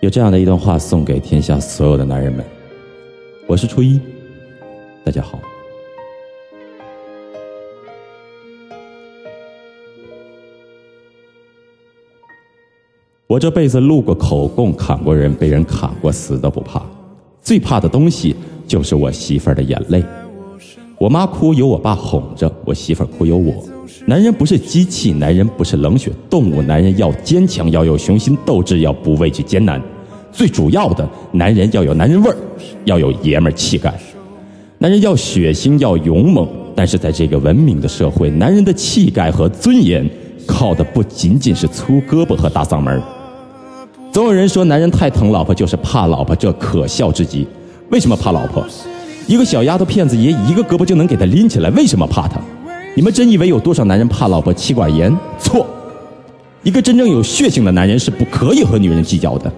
有这样的一段话送给天下所有的男人们。我是初一，大家好。我这辈子录过口供，砍过人，被人砍过，死都不怕。最怕的东西就是我媳妇儿的眼泪。我妈哭有我爸哄着，我媳妇儿哭有我。男人不是机器，男人不是冷血动物，男人要坚强，要有雄心斗志，要不畏惧艰难。最主要的，男人要有男人味儿，要有爷们儿气概。男人要血腥，要勇猛，但是在这个文明的社会，男人的气概和尊严靠的不仅仅是粗胳膊和大嗓门。总有人说男人太疼老婆就是怕老婆，这可笑至极。为什么怕老婆？一个小丫头片子爷一个胳膊就能给她拎起来，为什么怕她？你们真以为有多少男人怕老婆妻管严？错！一个真正有血性的男人是不可以和女人计较的。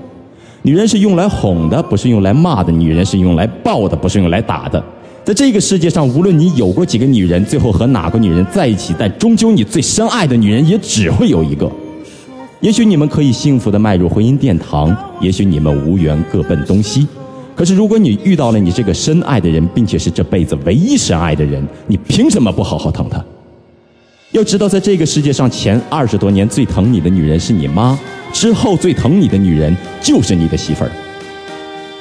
女人是用来哄的，不是用来骂的；女人是用来抱的，不是用来打的。在这个世界上，无论你有过几个女人，最后和哪个女人在一起，但终究你最深爱的女人也只会有一个。也许你们可以幸福的迈入婚姻殿堂，也许你们无缘各奔东西。可是，如果你遇到了你这个深爱的人，并且是这辈子唯一深爱的人，你凭什么不好好疼他？要知道，在这个世界上，前二十多年最疼你的女人是你妈，之后最疼你的女人就是你的媳妇儿。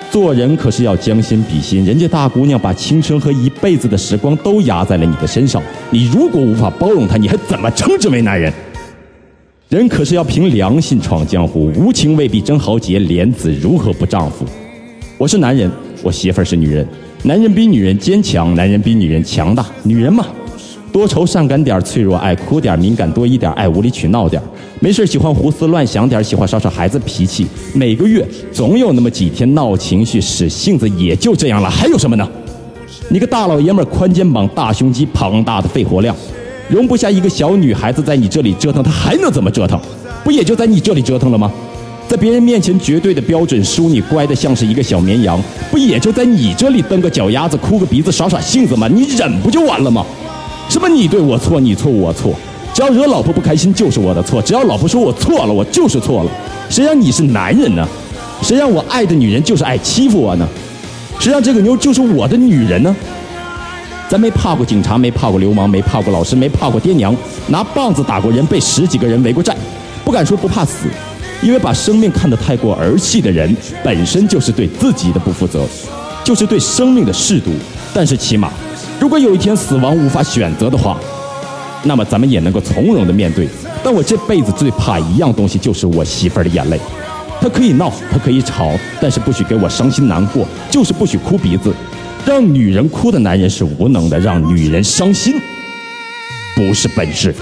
做人可是要将心比心，人家大姑娘把青春和一辈子的时光都压在了你的身上，你如果无法包容她，你还怎么称之为男人？人可是要凭良心闯江湖，无情未必真豪杰，莲子如何不丈夫？我是男人，我媳妇儿是女人。男人比女人坚强，男人比女人强大。女人嘛，多愁善感点脆弱爱哭点敏感多一点爱无理取闹点没事喜欢胡思乱想点喜欢耍耍孩子脾气。每个月总有那么几天闹情绪，使性子也就这样了，还有什么呢？你个大老爷们儿，宽肩膀，大胸肌，庞大的肺活量，容不下一个小女孩子在你这里折腾，她还能怎么折腾？不也就在你这里折腾了吗？在别人面前绝对的标准输你乖的像是一个小绵羊，不也就在你这里蹬个脚丫子、哭个鼻子、耍耍性子吗？你忍不就完了吗？什么你对我错，你错我错，只要惹老婆不开心就是我的错，只要老婆说我错了，我就是错了。谁让你是男人呢？谁让我爱的女人就是爱欺负我呢？谁让这个妞就是我的女人呢？咱没怕过警察，没怕过流氓，没怕过老师，没怕过爹娘，拿棒子打过人，被十几个人围过债，不敢说不怕死。因为把生命看得太过儿戏的人，本身就是对自己的不负责，就是对生命的亵渎。但是起码，如果有一天死亡无法选择的话，那么咱们也能够从容的面对。但我这辈子最怕一样东西，就是我媳妇儿的眼泪。她可以闹，她可以吵，但是不许给我伤心难过，就是不许哭鼻子。让女人哭的男人是无能的，让女人伤心不是本事。